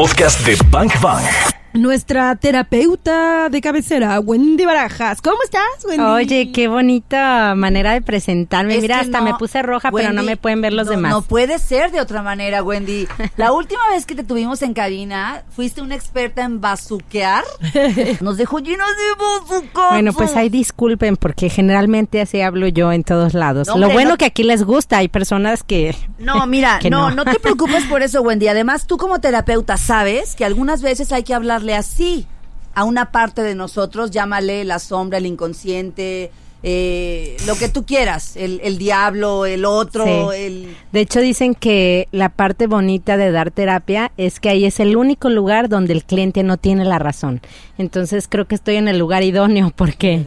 podcast de Bank Bang. Nuestra terapeuta de cabecera, Wendy Barajas. ¿Cómo estás, Wendy? Oye, qué bonita manera de presentarme. Es Mira, hasta no, me puse roja, pero no me pueden ver los no- demás. No puede ser de otra manera, Wendy. La última vez que te tuvimos en cabina, fuiste una experta en bazuquear. Nos dejó llenos de bazucazos. Bueno, pues ahí disculpen porque generalmente así hablo yo en todos lados. No, Lo hombre, bueno no- que aquí les gusta, hay personas que No, mira, que no, no. no te preocupes por eso, Wendy. Además, tú como terapeuta sabes que algunas veces hay que así a una parte de nosotros, llámale la sombra, el inconsciente, eh, lo que tú quieras, el, el diablo, el otro, Sí. el... De hecho, dicen que la parte bonita de dar terapia es que ahí es el único lugar donde el cliente no tiene la razón. Entonces, creo que estoy en el lugar idóneo porque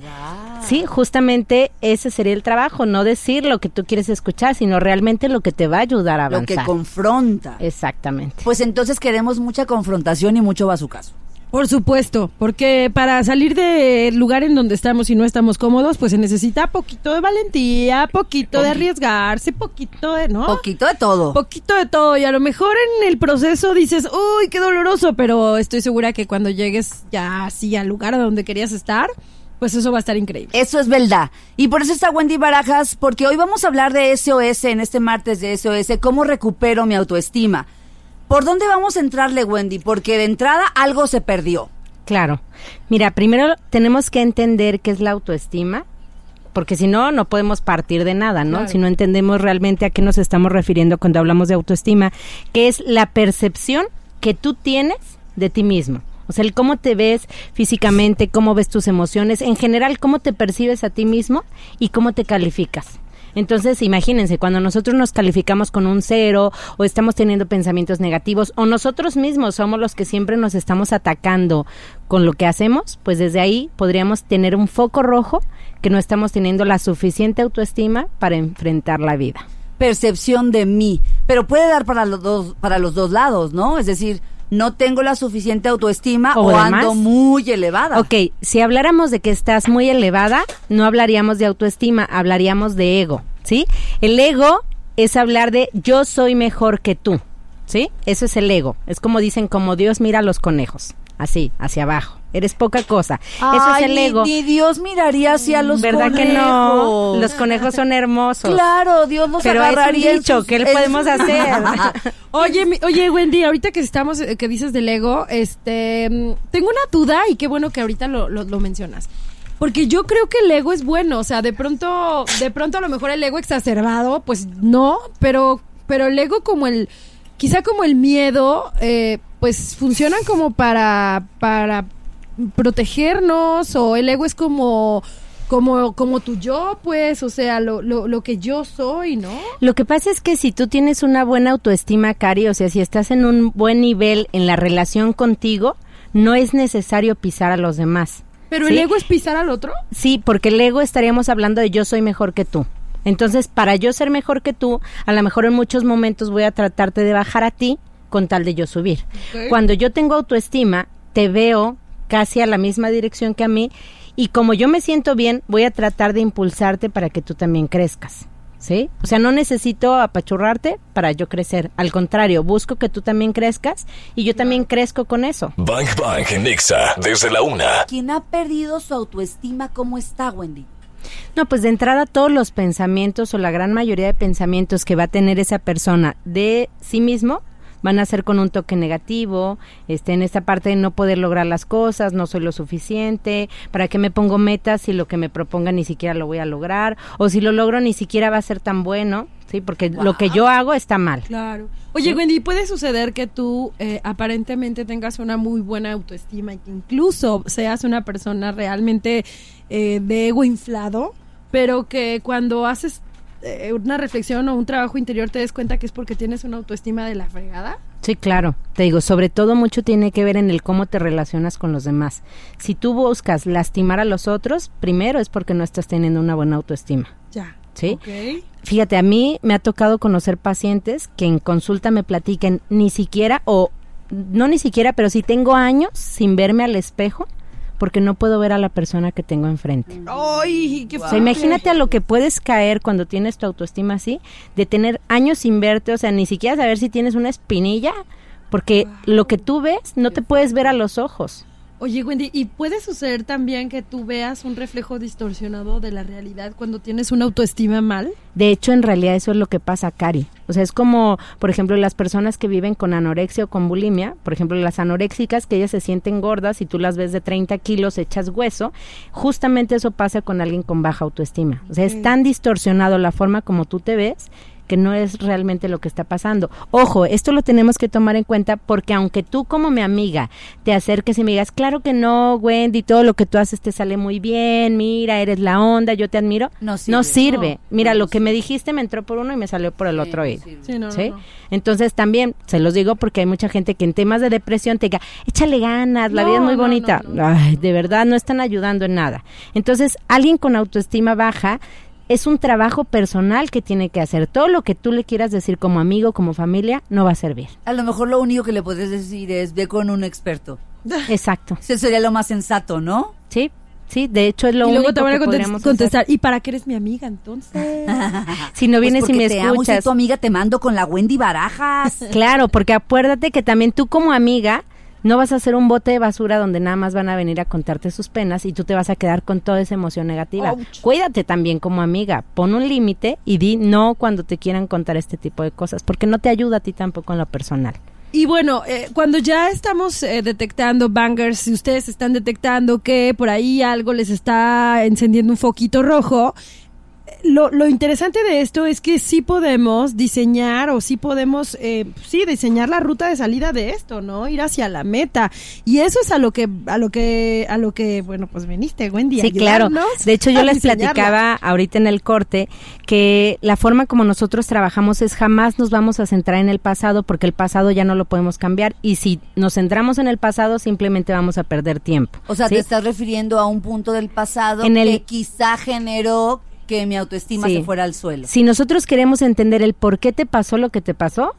sí, justamente ese sería el trabajo, no decir lo que tú quieres escuchar, sino realmente lo que te va a ayudar a Lo avanzar. que confronta. Exactamente. Pues entonces queremos mucha confrontación y mucho bazucazo. Por supuesto, porque para salir del lugar en donde estamos y no estamos cómodos, pues se necesita poquito de valentía, poquito de arriesgarse, poquito de, ¿no? Poquito de todo. Poquito de todo y a lo mejor en el proceso dices, uy, qué doloroso, pero estoy segura que cuando llegues ya así al lugar a donde querías estar, pues eso va a estar increíble. Eso es verdad. Y por eso está Wendy Barajas, porque hoy vamos a hablar de SOS en este martes de SOS, cómo recupero mi autoestima. ¿Por dónde vamos a entrarle, Wendy? Porque de entrada algo se perdió. Claro. Mira, primero tenemos que entender qué es la autoestima, porque si no, no podemos partir de nada, ¿no? Claro. Si no entendemos realmente a qué nos estamos refiriendo cuando hablamos de autoestima, que es la percepción que tú tienes de ti mismo. O sea, el cómo te ves físicamente, cómo ves tus emociones, en general, cómo te percibes a ti mismo y cómo te calificas. Entonces, imagínense, cuando nosotros nos calificamos con un cero o estamos teniendo pensamientos negativos o nosotros mismos somos los que siempre nos estamos atacando con lo que hacemos, pues desde ahí podríamos tener un foco rojo que no estamos teniendo la suficiente autoestima para enfrentar la vida. Percepción de mí. Pero puede dar para los dos, para los dos lados, ¿no? Es decir, no tengo la suficiente autoestima O ando muy elevada. Ok, si habláramos de que estás muy elevada, no hablaríamos de autoestima, hablaríamos de ego, ¿sí? El ego es hablar de yo soy mejor que tú, ¿sí? Eso es el ego. Es como dicen, como Dios mira a los conejos, así, hacia abajo. Eres poca cosa. Eso Ay, es el ni- ego. Ni, Dios miraría hacia los ¿Verdad conejos. que no? Los conejos son hermosos. Claro, Dios los Pero es un agarraría en dicho, sus- ¿qué le podemos sus- hacer? Oye, mi- oye, Wendy, ahorita que estamos, eh, que dices del ego, este, mm, tengo una duda y qué bueno que ahorita lo, lo, lo mencionas. Porque yo creo que el ego es bueno, o sea, de pronto, de pronto a lo mejor el ego exacerbado, pues no, pero, pero el ego como el, quizá como el miedo, eh, pues funcionan como para, para protegernos, o el ego es como, como, como tu yo, pues, o sea, lo, lo, lo que yo soy, ¿no? Lo que pasa es que si tú tienes una buena autoestima, Cari, o sea, si estás en un buen nivel en la relación contigo, no es necesario pisar a los demás. Pero ¿sí? el ego es pisar al otro. Sí, porque el ego estaríamos hablando de yo soy mejor que tú. Entonces, para yo ser mejor que tú, a lo mejor en muchos momentos voy a tratarte de bajar a ti con tal de yo subir. Cuando yo tengo autoestima, te veo casi a la misma dirección que a mí y como yo me siento bien, voy a tratar de impulsarte para que tú también crezcas. ¿Sí? O sea, no necesito apachurrarte para yo crecer. Al contrario, busco que tú también crezcas y yo también crezco con eso. Bang Bang en Nexa desde la una. Quien ha perdido su autoestima, ¿cómo está, Wendy? No, pues de entrada todos los pensamientos o la gran mayoría de pensamientos que va a tener esa persona de sí mismo van a ser con un toque negativo, este, en esta parte de no poder lograr las cosas, no soy lo suficiente, para qué me pongo metas si lo que me proponga ni siquiera lo voy a lograr, o si lo logro ni siquiera va a ser tan bueno, sí, porque lo que yo hago está mal. Claro. Oye, Wendy, ¿puede suceder que tú eh, aparentemente tengas una muy buena autoestima y que incluso seas una persona realmente eh, de ego inflado, pero que cuando haces eh, una reflexión o un trabajo interior te des cuenta que es porque tienes una autoestima de la fregada? Sí, claro. Te digo, sobre todo mucho tiene que ver en el cómo te relacionas con los demás. Si tú buscas lastimar a los otros, primero es porque no estás teniendo una buena autoestima. ¿Sí? Fíjate, a mí me ha tocado conocer pacientes que en consulta me platiquen ni siquiera, o no ni siquiera, pero si tengo años sin verme al espejo, porque no puedo ver a la persona que tengo enfrente. ¡Ay, qué O sea, imagínate a lo que puedes caer cuando tienes tu autoestima así, de tener años sin verte, o sea, ni siquiera saber si tienes una espinilla, porque lo que tú ves no te puedes ver a los ojos. Oye, Wendy, ¿y puede suceder también que tú veas un reflejo distorsionado de la realidad cuando tienes una autoestima mal? De hecho, en realidad eso es lo que pasa, Cari. O sea, es como, por ejemplo, las personas que viven con anorexia o con bulimia, por ejemplo, las anoréxicas que ellas se sienten gordas y tú las ves de 30 kilos hechas hueso, justamente eso pasa con alguien con baja autoestima. O sea, es tan distorsionado la forma como tú te ves que no es realmente lo que está pasando. Ojo, esto lo tenemos que tomar en cuenta porque aunque tú como mi amiga te acerques y me digas, claro que no, Wendy, todo lo que tú haces te sale muy bien, mira, eres la onda, yo te admiro, No no sirve. sirve. No, mira, no lo que me sirve. dijiste me entró por uno y me salió por el Sí, otro oído. sirve. Sí, no, no, ¿sí? no. Entonces también, se los digo porque hay mucha gente que en temas de depresión te diga, échale ganas, la vida es muy no, bonita. no, no. Ay, de verdad no están ayudando en nada. Entonces, alguien con autoestima baja es un trabajo personal que tiene que hacer. Todo lo que tú le quieras decir como amigo, como familia, no va a servir. A lo mejor lo único que le podrías decir es ve con un experto. Exacto. Eso sería lo más sensato, ¿no? Sí, sí, de hecho es lo y único luego te van a que contest- podríamos hacer. contestar, ¿y para qué eres mi amiga entonces? Si no vienes Pues y me te amo escuchas. tu amiga, te mando con la Wendy Barajas. Claro, porque acuérdate que también tú como amiga no vas a ser un bote de basura donde nada más van a venir a contarte sus penas y tú te vas a quedar con toda esa emoción negativa. Ouch. Cuídate también como amiga, pon un límite y di no cuando te quieran contar este tipo de cosas, porque no te ayuda a ti tampoco en lo personal. Y bueno, eh, cuando ya estamos eh, detectando bangers, si ustedes están detectando que por ahí algo les está encendiendo un foquito rojo, lo, lo interesante de esto es que sí podemos diseñar o sí podemos, eh, sí, diseñar la ruta de salida de esto, ¿no? Ir hacia la meta. Y eso es a lo que, a lo que, a lo que, bueno, pues veniste, Wendy. Sí, claro. De hecho, yo les diseñarla. platicaba ahorita en el corte que la forma como nosotros trabajamos es jamás nos vamos a centrar en el pasado porque el pasado ya no lo podemos cambiar y si nos centramos en el pasado simplemente vamos a perder tiempo. O sea, ¿sí? te estás refiriendo a un punto del pasado En el- que quizá generó que mi autoestima Sí. se fuera al suelo. Si nosotros queremos entender el por qué te pasó lo que te pasó,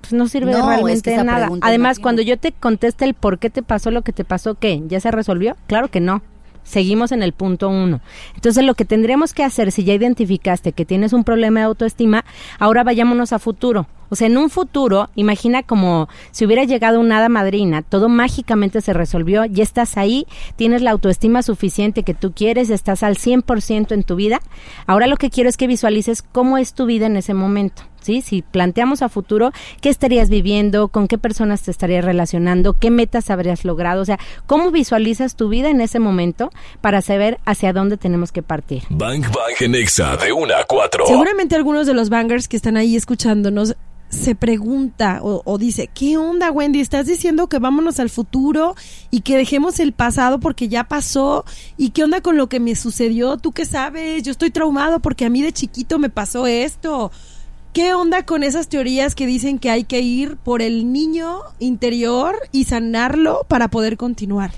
pues no sirve No, es realmente que de nada. Además, cuando yo te conteste el por qué te pasó lo que te pasó, ¿qué? ¿Ya se resolvió? Claro que no. Seguimos en el punto uno. Entonces, lo que tendríamos que hacer, si ya identificaste que tienes un problema de autoestima, ahora vayámonos a futuro. O sea, en un futuro, imagina como si hubiera llegado una hada madrina, todo mágicamente se resolvió, ya estás ahí, tienes la autoestima suficiente que tú quieres, estás al 100% en tu vida. Ahora lo que quiero es que visualices cómo es tu vida en ese momento. ¿Sí? Si planteamos a futuro, ¿qué estarías viviendo? ¿Con qué personas te estarías relacionando? ¿Qué metas habrías logrado? O sea, ¿cómo visualizas tu vida en ese momento para saber hacia dónde tenemos que partir? Bang Bang en Exa de 1 a 4. Seguramente algunos de los bangers que están ahí escuchándonos se pregunta o, o dice, ¿qué onda Wendy? ¿Estás diciendo que vámonos al futuro y que dejemos el pasado porque ya pasó? ¿Y qué onda con lo que me sucedió? ¿Tú qué sabes? Yo estoy traumado porque a mí de chiquito me pasó esto. ¿Qué onda con esas teorías que dicen que hay que ir por el niño interior y sanarlo para poder continuar?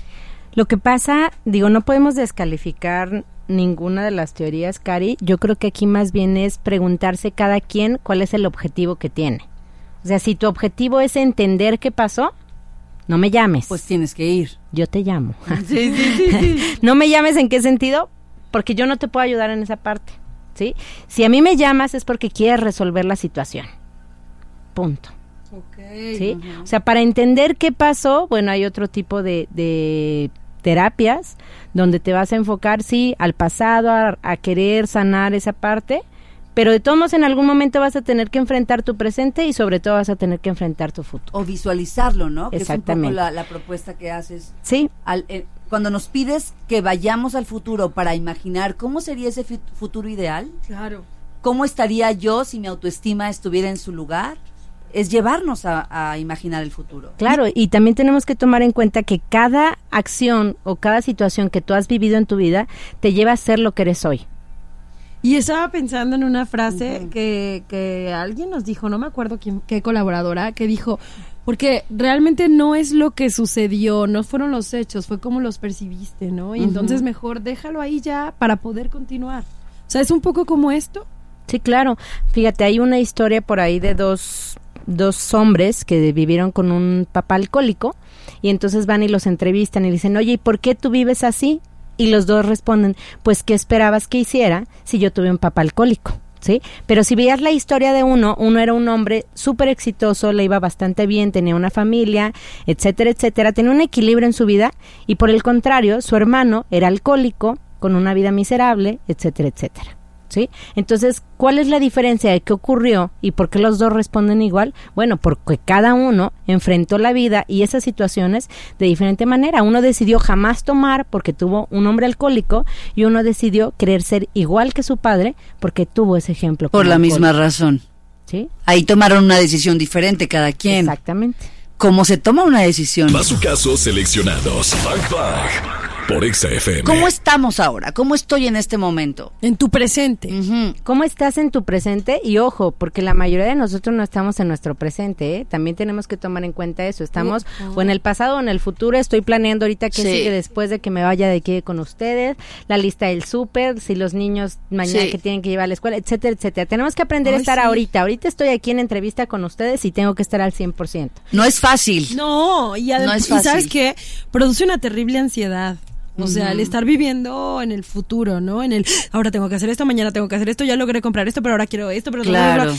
Lo que pasa, digo, no podemos descalificar ninguna de las teorías, Cari. Yo creo que aquí más bien es preguntarse cada quien cuál es el objetivo que tiene. O sea, si tu objetivo es entender qué pasó, no me llames. Pues tienes que ir. yo te llamo. Sí, sí, sí, sí. no me llames en qué sentido, porque yo no te puedo ayudar en esa parte. ¿Sí? Si a mí me llamas es porque quieres resolver la situación. Punto. ¿sí? O sea, para entender qué pasó, bueno, hay otro tipo de, de terapias donde te vas a enfocar, sí, al pasado, a, a querer sanar esa parte, pero de todos modos en algún momento vas a tener que enfrentar tu presente y sobre todo vas a tener que enfrentar tu futuro. O visualizarlo, ¿no? Que es un Exactamente. poco la, la propuesta que haces. Sí, Al- eh, cuando nos pides que vayamos al futuro para imaginar cómo sería ese futuro ideal, Claro. cómo estaría yo si mi autoestima estuviera en su lugar, es llevarnos a, a imaginar el futuro. Claro, y también tenemos que tomar en cuenta que cada acción o cada situación que tú has vivido en tu vida te lleva a ser lo que eres hoy. Y estaba pensando en una frase que, que alguien nos dijo, no me acuerdo quién, qué colaboradora, que dijo, porque realmente no es lo que sucedió, no fueron los hechos, fue como los percibiste, ¿no? Y entonces mejor déjalo ahí ya para poder continuar. O sea, es un poco como esto. Sí, claro. Fíjate, hay una historia por ahí de dos, dos hombres que vivieron con un papá alcohólico y entonces van y los entrevistan y dicen, oye, ¿y por qué tú vives así? Y los dos responden, pues, ¿qué esperabas que hiciera si yo tuve un papá alcohólico? ¿Sí? Pero si veías la historia de uno, uno era un hombre súper exitoso, le iba bastante bien, tenía una familia, etcétera, etcétera, tenía un equilibrio en su vida y por el contrario, su hermano era alcohólico, con una vida miserable, etcétera, etcétera. ¿Sí? Entonces, ¿cuál es la diferencia de qué ocurrió y por qué los dos responden igual? Bueno, porque cada uno enfrentó la vida y esas situaciones de diferente manera. Uno decidió jamás tomar porque tuvo un hombre alcohólico y uno decidió querer ser igual que su padre porque tuvo ese ejemplo. Por la misma razón. ¿Sí? Ahí tomaron una decisión diferente cada quien. Exactamente. ¿Cómo se toma una decisión? Casos seleccionados. Bang Bang. Por Exa FM. ¿Cómo estamos ahora? ¿Cómo estoy en este momento? En tu presente. ¿Cómo estás en tu presente? Y ojo, porque la mayoría de nosotros no estamos en nuestro presente, ¿eh? También tenemos que tomar en cuenta eso. Estamos o en el pasado o en el futuro. Estoy planeando ahorita qué Sí. sigue después de que me vaya de aquí con ustedes, la lista del súper, si los niños mañana Sí. que tienen que llevar a la escuela, etcétera, etcétera. Tenemos que aprender a estar sí. ahorita. Ahorita estoy aquí en entrevista con ustedes y tengo que estar al 100%. No es fácil. No, y, adem- No es sabes qué, produce una terrible ansiedad. O sea, el estar viviendo en el futuro, ¿no? En el, ahora tengo que hacer esto, mañana tengo que hacer esto, ya logré comprar esto, pero ahora quiero esto, pero Claro.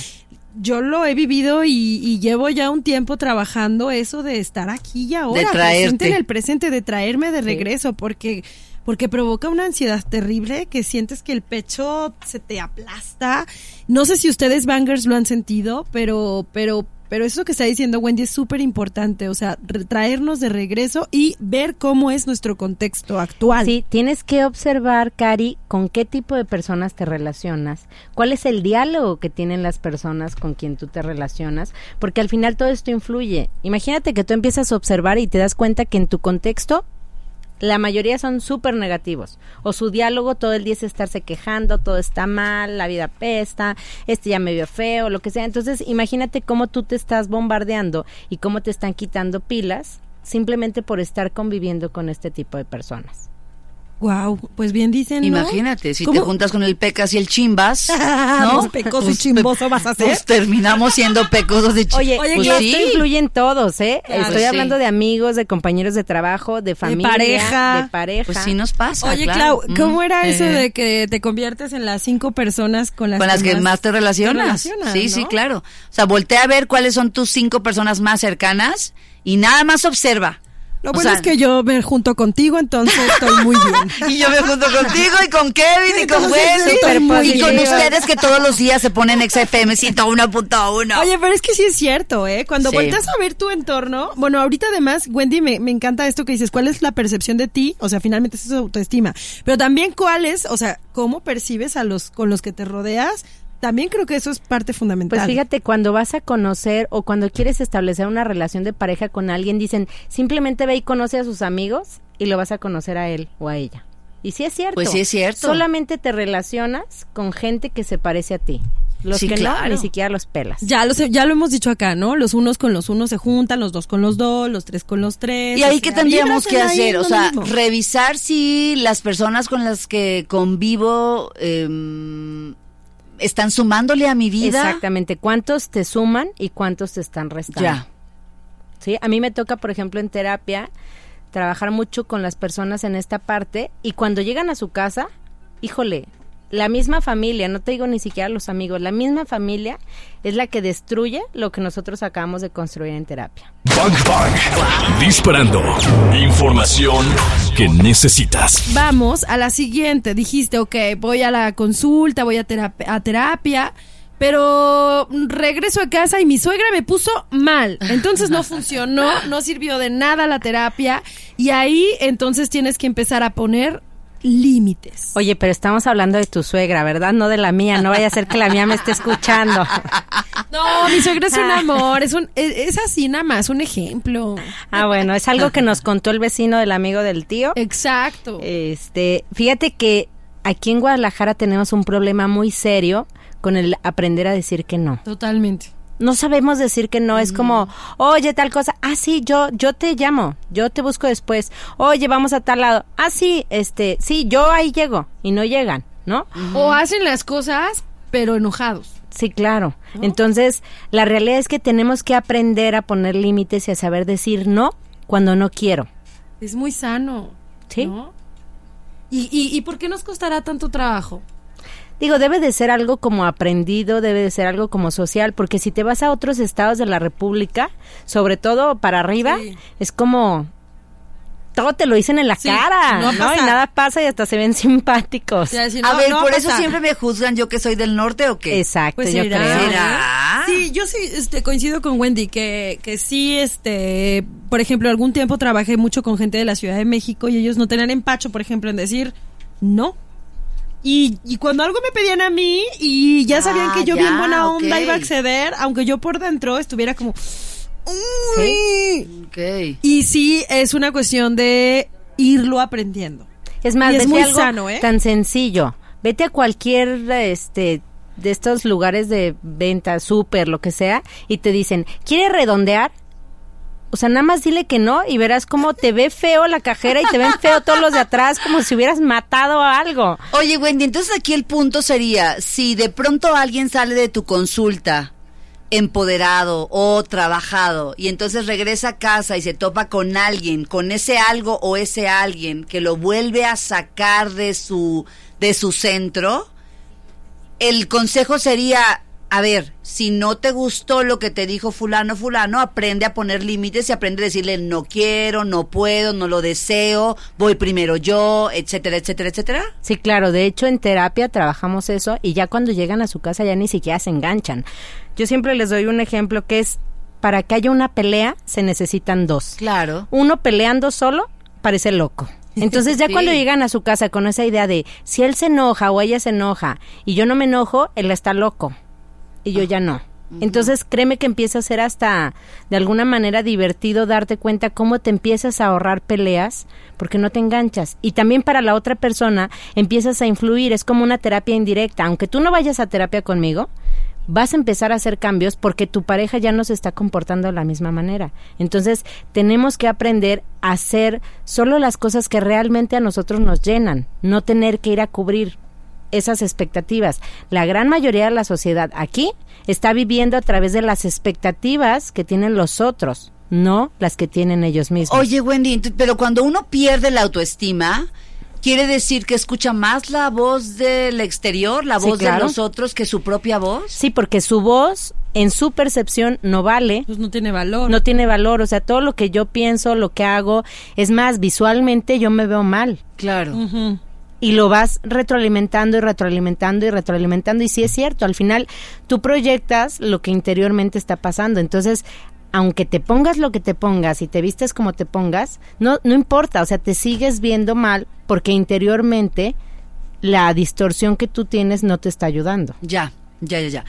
yo lo he vivido y, y llevo ya un tiempo trabajando eso de estar aquí y ahora, De presente en el presente, de traerme de regreso, porque porque provoca una ansiedad terrible que sientes que el pecho se te aplasta. No sé si ustedes bangers lo han sentido, pero pero pero eso que está diciendo Wendy es súper importante, o sea, traernos de regreso y ver cómo es nuestro contexto actual. Sí, tienes que observar, Cari, con qué tipo de personas te relacionas, cuál es el diálogo que tienen las personas con quien tú te relacionas, porque al final todo esto influye. Imagínate que tú empiezas a observar y te das cuenta que en tu contexto la mayoría son súper negativos. O su diálogo todo el día es estarse quejando, todo está mal, la vida pesta, este ya me vio feo, lo que sea. Entonces, imagínate cómo tú te estás bombardeando y cómo te están quitando pilas simplemente por estar conviviendo con este tipo de personas. Wow, pues bien dicen, ¿no? Imagínate, si ¿Cómo? te juntas con el pecas y el chimbas, ¿no? Pues pecoso y chimboso vas a ser. Pues terminamos siendo pecosos de Oye, Oye, y pues esto sí. influye en todos, ¿eh? Claro. Estoy Pues sí. hablando de amigos, de compañeros de trabajo, de familia, pareja. de pareja. Pues sí nos pasa. Oye, claro. Clau, ¿cómo Mm, era eso eh, de que te conviertes en las cinco personas con las, con las que más te relacionas? relacionas, sí, ¿no? sí, claro. O sea, voltea a ver cuáles son tus cinco personas más cercanas y nada más observa. Lo O bueno sea, es que yo me junto contigo, entonces estoy muy bien. Y yo me junto contigo y con Kevin y con Wendy y con ustedes que todos los días se ponen XFM 101.1. Oye, pero es que sí es cierto, ¿eh? Cuando Sí. volteas a ver tu entorno, bueno, ahorita además, Wendy, me, me encanta esto que dices, ¿cuál es la percepción de ti? O sea, finalmente es tu autoestima. Pero también cuál es, o sea, cómo percibes a los con los que te rodeas. También creo que eso es parte fundamental. Pues fíjate, cuando vas a conocer o cuando quieres establecer una relación de pareja con alguien, dicen, simplemente ve y conoce a sus amigos y lo vas a conocer a él o a ella. Y sí es cierto. Pues sí es cierto. Solamente te relacionas con gente que se parece a ti. Los Sí, que claro. no, ni siquiera los pelas. Ya lo, sé- ya lo hemos dicho acá, ¿no? Los unos con los unos se juntan, los dos con los dos, los tres con los tres. ¿Y ahí qué tendríamos que hacer? O sea, revisar si las personas con las que convivo em, están sumándole a mi vida. Exactamente. ¿Cuántos te suman y cuántos te están restando? Ya. Sí, a mí me toca, por ejemplo, en terapia, trabajar mucho con las personas en esta parte y cuando llegan a su casa, híjole, la misma familia, no te digo ni siquiera los amigos, la misma familia es la que destruye lo que nosotros acabamos de construir en terapia. Bang Bang. Disparando. Información que necesitas. Vamos a la siguiente. Dijiste, ok, voy a la consulta, voy a, terap- a terapia, pero regreso a casa y mi suegra me puso mal. Entonces no funcionó, no sirvió de nada la terapia y ahí entonces tienes que empezar a poner límites. Oye, pero estamos hablando de tu suegra, ¿verdad? No de la mía, no vaya a ser que la mía me esté escuchando. No, mi suegra es un amor, es, un, es, es así nada más, un ejemplo. Ah, bueno, es algo que nos contó el vecino del amigo del tío. Exacto. Este, fíjate que aquí en Guadalajara tenemos un problema muy serio con el aprender a decir que no. Totalmente. No sabemos decir que no, es como, oye, tal cosa, ah, sí, yo, yo te llamo, yo te busco después, oye, vamos a tal lado, ah, sí, este, sí, yo ahí llego, y no llegan, ¿no? O hacen las cosas, pero enojados. Sí, claro. Entonces, la realidad es que tenemos que aprender a poner límites y a saber decir no cuando no quiero. Es muy sano. Sí. ¿no? ¿Y, y, ¿Y por qué nos costará tanto trabajo? Digo, debe de ser algo como aprendido, debe de ser algo como social, porque si te vas a otros estados de la República, sobre todo para arriba, Sí. es como todo te lo dicen en la Sí, cara, no ¿no? pasa. Y nada pasa y hasta se ven simpáticos. A ver, no por eso siempre me juzgan yo que soy del norte o qué. Exacto, Pues yo será. creo. ¿Será? Sí, yo sí este, coincido con Wendy que, que sí, este, por ejemplo, algún tiempo trabajé mucho con gente de la Ciudad de México y ellos no tenían empacho, por ejemplo, en decir no. Y, y cuando algo me pedían a mí y ya sabían Ah, que yo ya, bien buena onda iba a acceder, aunque yo por dentro estuviera como... "Uy". Ok. Y sí, es una cuestión de irlo aprendiendo. Es más, Y es muy algo sano, ¿eh? tan sencillo. Vete a cualquier este de estos lugares de venta, súper, lo que sea, y te dicen, ¿quiere redondear? O sea, nada más dile que no y verás cómo te ve feo la cajera y te ven feo todos los de atrás, como si hubieras matado a algo. Oye, Wendy, entonces aquí el punto sería, si de pronto alguien sale de tu consulta empoderado o trabajado y entonces regresa a casa y se topa con alguien, con ese algo o ese alguien que lo vuelve a sacar de su de su centro, el consejo sería, a ver, si no te gustó lo que te dijo fulano, fulano, aprende a poner límites y aprende a decirle no quiero, no puedo, no lo deseo, voy primero yo, etcétera, etcétera, etcétera. Sí, claro, de hecho en terapia trabajamos eso y ya cuando llegan a su casa ya ni siquiera se enganchan. Yo siempre les doy un ejemplo que es, para que haya una pelea se necesitan dos. Claro. uno peleando solo parece loco. Entonces ya Sí. cuando llegan a su casa con esa idea de si él se enoja o ella se enoja y yo no me enojo, él está loco y yo ya no. Entonces créeme que empieza a ser hasta de alguna manera divertido darte cuenta cómo te empiezas a ahorrar peleas porque no te enganchas. Y también para la otra persona empiezas a influir, es como una terapia indirecta. Aunque tú no vayas a terapia conmigo, vas a empezar a hacer cambios porque tu pareja ya no se está comportando de la misma manera. Entonces, tenemos que aprender a hacer solo las cosas que realmente a nosotros nos llenan, no tener que ir a cubrir esas expectativas. La gran mayoría de la sociedad aquí está viviendo a través de las expectativas que tienen los otros, no las que tienen ellos mismos. Oye, Wendy, pero cuando uno pierde la autoestima, quiere decir que escucha más la voz del exterior, la Sí, voz de los otros que su propia voz. Sí, porque su voz en su percepción no vale, Pues no tiene valor. no tiene valor, o sea, todo lo que yo pienso, lo que hago, es más, visualmente yo me veo mal. Claro. Ujú. Y lo vas retroalimentando y retroalimentando y retroalimentando. Y sí es cierto, al final tú proyectas lo que interiormente está pasando. Entonces, aunque te pongas lo que te pongas y te vistes como te pongas, no, no importa, o sea, te sigues viendo mal porque interiormente la distorsión que tú tienes no te está ayudando. Ya, ya, ya, ya.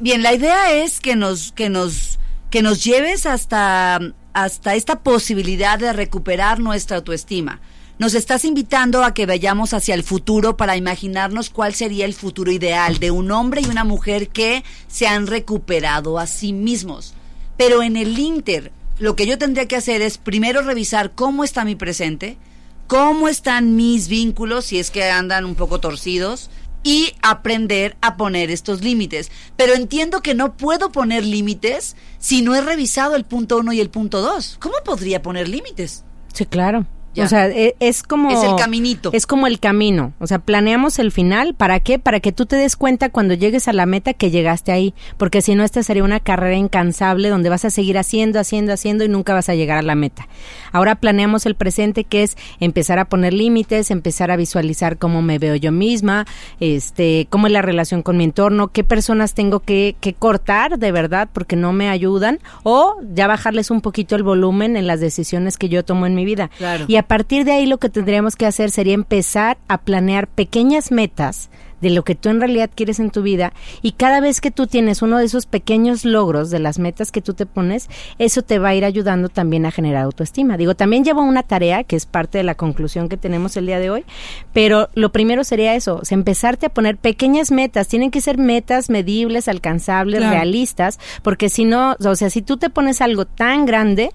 Bien, la idea es que nos, que nos, que nos lleves hasta, hasta esta posibilidad de recuperar nuestra autoestima. Nos estás invitando a que vayamos hacia el futuro para imaginarnos cuál sería el futuro ideal de un hombre y una mujer que se han recuperado a sí mismos. Pero en el Inter, lo que yo tendría que hacer es primero revisar cómo está mi presente, cómo están mis vínculos, si es que andan un poco torcidos, y aprender a poner estos límites. Pero entiendo que no puedo poner límites si no he revisado el punto uno y el punto dos. ¿Cómo podría poner límites? Sí, claro. Ya. O sea, e- es, como... Es el caminito. Es como el camino. O sea, planeamos el final. ¿Para qué? Para que tú te des cuenta cuando llegues a la meta que llegaste ahí. Porque si no, esta sería una carrera incansable donde vas a seguir haciendo, haciendo, haciendo y nunca vas a llegar a la meta. Ahora planeamos el presente que es empezar a poner límites, empezar a visualizar cómo me veo yo misma, este, cómo es la relación con mi entorno, qué personas tengo que, que cortar de verdad porque no me ayudan o ya bajarles un poquito el volumen en las decisiones que yo tomo en mi vida. Claro. Y a partir de ahí lo que tendríamos que hacer sería empezar a planear pequeñas metas de lo que tú en realidad quieres en tu vida y cada vez que tú tienes uno de esos pequeños logros de las metas que tú te pones, eso te va a ir ayudando también a generar autoestima. Digo, también llevo una tarea que es parte de la conclusión que tenemos el día de hoy, pero lo primero sería eso, sea, empezarte a poner pequeñas metas, tienen que ser metas medibles, alcanzables, Claro. realistas, porque si no, o sea, si tú te pones algo tan grande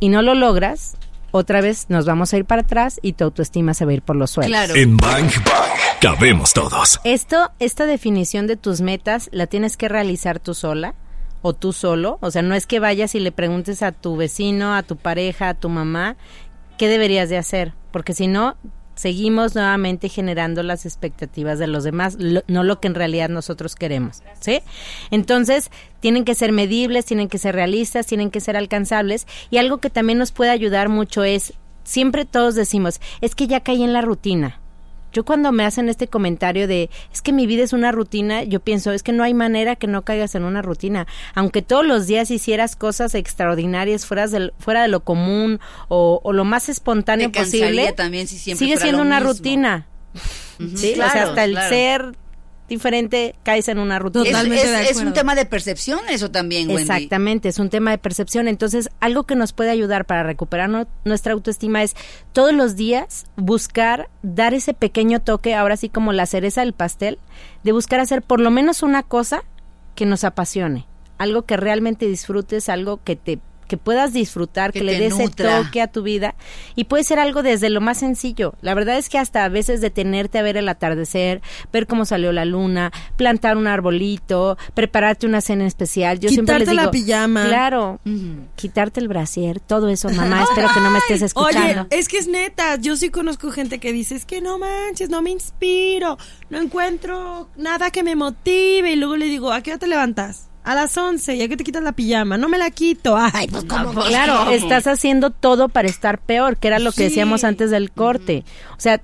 y no lo logras, otra vez nos vamos a ir para atrás y tu autoestima se va a ir por los suelos. Claro. En Bang Bang cabemos todos. Esto, esta definición de tus metas la tienes que realizar tú sola o tú solo. O sea, no es que vayas y le preguntes a tu vecino, a tu pareja, a tu mamá, qué deberías de hacer. Porque si no, seguimos nuevamente generando las expectativas de los demás, lo- no lo que en realidad nosotros queremos, ¿sí? Entonces, tienen que ser medibles, tienen que ser realistas, tienen que ser alcanzables y algo que también nos puede ayudar mucho es, siempre todos decimos, es que ya caí en la rutina. Yo cuando me hacen este comentario de es que mi vida es una rutina, yo pienso, es que no hay manera que no caigas en una rutina. Aunque todos los días hicieras cosas extraordinarias fuera de, fuera de lo común o, o lo más espontáneo Te posible, también si siempre sigue siendo una mismo. rutina. ¿sí? o sea, claro, hasta el claro. ser diferente caes en una rutina. Es, Totalmente es- de es acuerdo. un tema de percepción eso también, Wendy. Exactamente, es un tema de percepción. Entonces, algo que nos puede ayudar para recuperar no- nuestra autoestima es todos los días buscar dar ese pequeño toque, ahora sí como la cereza del pastel, de buscar hacer por lo menos una cosa que nos apasione, algo que realmente disfrutes, algo que te que puedas disfrutar, Que que, le des ese toque a tu vida y puede ser algo desde lo más sencillo. La verdad es que hasta a veces detenerte a ver el atardecer, ver cómo salió la luna, plantar un arbolito, prepararte una cena especial. Yo siempre les Quitarte la digo, pijama. Claro, quitarte el brasier, todo eso, mamá. espero que no me estés Oye, escuchando. es que es neta, yo sí conozco gente que dice, es que no manches, no me inspiro, no encuentro nada que me motive. Y luego le digo, ¿a qué hora te levantas? A las 11, ya que te quitas la pijama, no me la quito. Ay, pues como pues, Claro, ¿cómo? estás haciendo todo para estar peor, que era lo que Sí. decíamos antes del corte. O sea,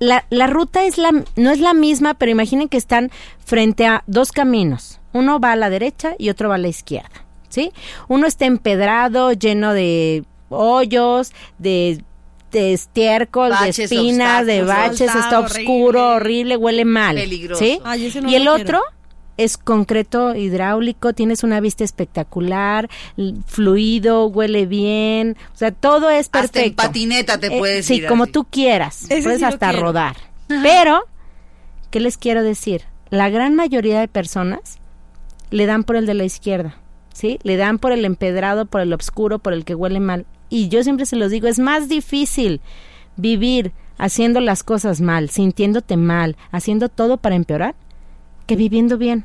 la, la ruta es la, no es la misma, pero imaginen que están frente a dos caminos. Uno va a la derecha y otro va a la izquierda, ¿sí? Uno está empedrado, lleno de hoyos, de, de estiércol, Baches, de espinas, de baches, está oscuro, horrible, huele mal, Peligroso. ¿sí? Ay, no y el otro. Es concreto hidráulico, tienes una vista espectacular, fluido, huele bien, o sea, todo es Hasta en perfecto. patineta te Eh, puedes sí, ir como así. tú quieras, Ese puedes sí hasta rodar. Pero, ¿qué les quiero decir? La gran mayoría de personas le dan por el de la izquierda, ¿sí? Le dan por el empedrado, por el oscuro, por el que huele mal. Y yo siempre se los digo, es más difícil vivir haciendo las cosas mal, sintiéndote mal, haciendo todo para empeorar, que viviendo bien.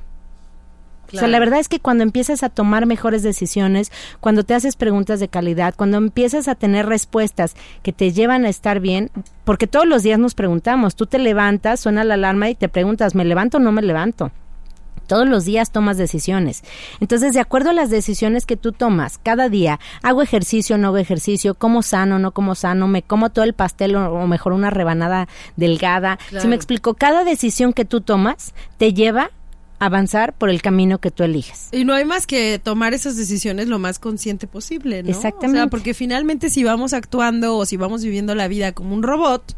O sea, la verdad es que cuando empiezas a tomar mejores decisiones, cuando te haces preguntas de calidad, cuando empiezas a tener respuestas que te llevan a estar bien, porque todos los días nos preguntamos, tú te levantas, suena la alarma y te preguntas, ¿me levanto o no me levanto? Todos los días tomas decisiones. Entonces, de acuerdo a las decisiones que tú tomas, cada día, hago ejercicio, no hago ejercicio, como sano, no como sano, me como todo el pastel o, o mejor una rebanada delgada. Si me explico, cada decisión que tú tomas te lleva a avanzar por el camino que tú eliges. Y no hay más que tomar esas decisiones lo más consciente posible, ¿no? Exactamente. O sea, porque finalmente si vamos actuando o si vamos viviendo la vida como un robot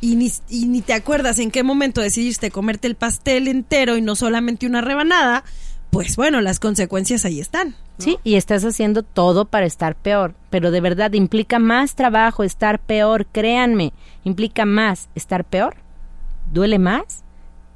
y ni, y ni te acuerdas en qué momento decidiste comerte el pastel entero y no solamente una rebanada, pues bueno, las consecuencias ahí están. ¿no? Sí, y estás haciendo todo para estar peor, pero de verdad implica más trabajo estar peor, créanme, implica más estar peor, duele más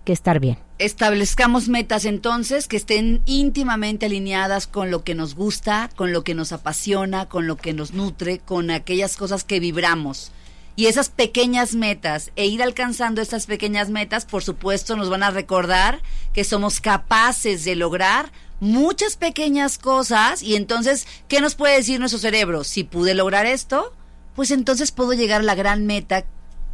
que estar bien. Establezcamos metas entonces que estén íntimamente alineadas con lo que nos gusta, con lo que nos apasiona, con lo que nos nutre, con aquellas cosas que vibramos. Y esas pequeñas metas e ir alcanzando estas pequeñas metas, por supuesto, nos van a recordar que somos capaces de lograr muchas pequeñas cosas y entonces, ¿qué nos puede decir nuestro cerebro? Si pude lograr esto, pues entonces puedo llegar a la gran meta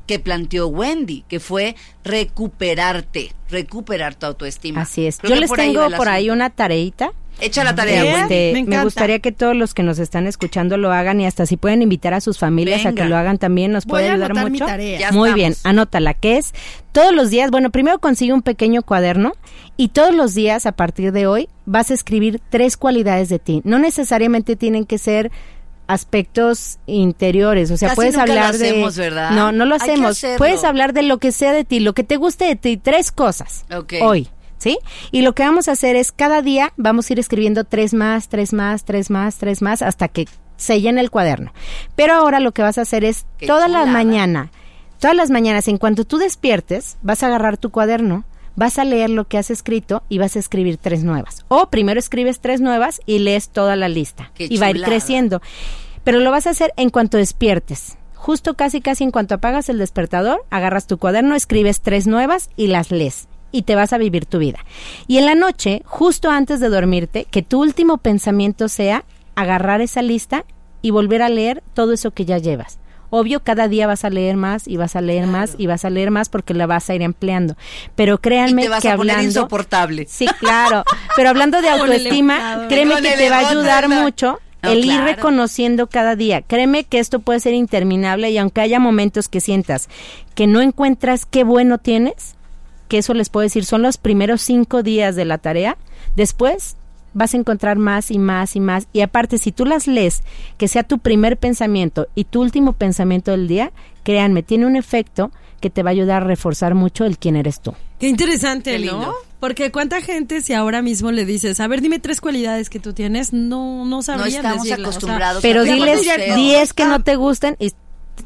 que planteó Wendy, que fue recuperarte, recuperar tu autoestima. Así es. Creo Yo les por tengo por ahí una tareita. Echa la tarea, Bien. Este, me gustaría que todos los que nos están escuchando lo hagan y hasta si pueden invitar a sus familias a que lo hagan también nos Voy puede a ayudar mucho. tarea. Ya Muy estamos. bien, anótala, que es todos los días, bueno, primero consigue un pequeño cuaderno y todos los días a partir de hoy vas a escribir tres cualidades de ti. No necesariamente tienen que ser aspectos interiores, o sea, Casi puedes nunca lo hablar de hacemos, ¿verdad? No, no lo Hay que hacemos. Puedes hablar de lo que sea de ti, lo que te guste de ti, tres cosas. Ok. Hoy. ¿Sí? Y lo que vamos a hacer es cada día vamos a ir escribiendo tres más, tres más, tres más, tres más, hasta que se llene el cuaderno. Pero ahora lo que vas a hacer es Qué las chulada. mañanas, todas las mañanas, en cuanto tú despiertes, vas a agarrar tu cuaderno, vas a leer lo que has escrito y vas a escribir tres nuevas. O primero escribes tres nuevas y lees toda la lista. Qué y va a ir creciendo. Pero lo vas a hacer en cuanto despiertes. Justo casi casi en cuanto apagas el despertador, agarras tu cuaderno, escribes tres nuevas y las lees. Y te vas a vivir tu vida. Y en la noche, justo antes de dormirte, que tu último pensamiento sea agarrar esa lista y volver a leer todo eso que ya llevas. Obvio, cada día vas a leer más y vas a leer más y vas a leer más porque la vas a ir empleando. Pero créanme Y te vas que a poner hablando insoportable. Sí, claro. Pero hablando de autoestima, créeme que te va a ayudar mucho No, el ir reconociendo cada día. Créeme que esto puede ser interminable y aunque haya momentos que sientas que no encuentras qué bueno tienes, que eso les puedo decir, son los primeros cinco días de la tarea, después vas a encontrar más y más y más. Y aparte, si tú las lees, que sea tu primer pensamiento y tu último pensamiento del día, créanme, tiene un efecto que te va a ayudar a reforzar mucho el quién eres tú. Qué interesante, Qué ¿no? Porque cuánta gente si ahora mismo le dices, a ver, dime tres cualidades que tú tienes, no, no No sabrían estamos decirlas, o sea, acostumbrados Pero diles reconocer. 10 que no te gustan y se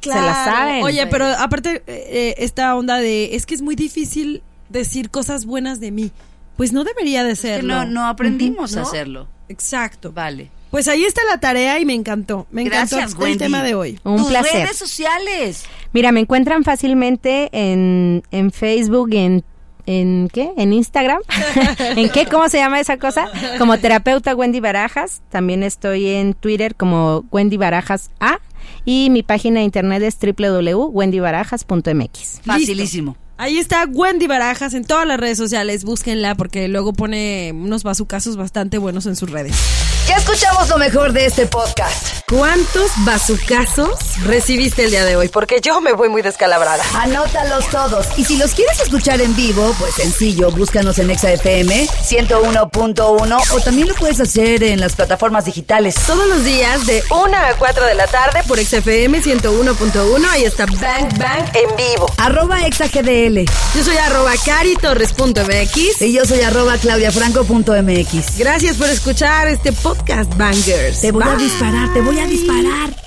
Claro. la saben. Oye, pero aparte, eh, eh, esta onda de, es que es muy difícil decir cosas buenas de mí. Pues no debería de Es que serlo. no, no aprendimos a ¿no? hacerlo. Exacto. Vale. Pues ahí está la tarea y me encantó. Me encantó Gracias, el Wendy. tema de hoy. Un Tus placer. redes sociales. Mira, me encuentran fácilmente en, en Facebook, en, en ¿qué? En Instagram. ¿En qué? ¿Cómo se llama esa cosa? Como terapeuta Wendy Barajas. También estoy en Twitter como Wendy Barajas A. Y mi página de internet es www.wendybarajas.mx. Facilísimo. Ahí está Wendy Barajas en todas las redes sociales. Búsquenla porque luego pone unos bazucazos bastante buenos en sus redes. Ya escuchamos lo mejor de este podcast. ¿Cuántos bazucazos recibiste el día de hoy? Porque yo me voy muy descalabrada. Anótalos todos. Y si los quieres escuchar en vivo, pues sencillo, búscanos en ExaFM 101.1 o también lo puedes hacer en las plataformas digitales. Todos los días de 1 a 4 de la tarde por XFM 101.1. Ahí está Bang Bang en vivo. Arroba Yo soy arroba caritorres.mx. Y yo soy arroba claudiafranco.mx. Gracias por escuchar este podcast, Bangers. Te voy a disparar, te voy a disparar.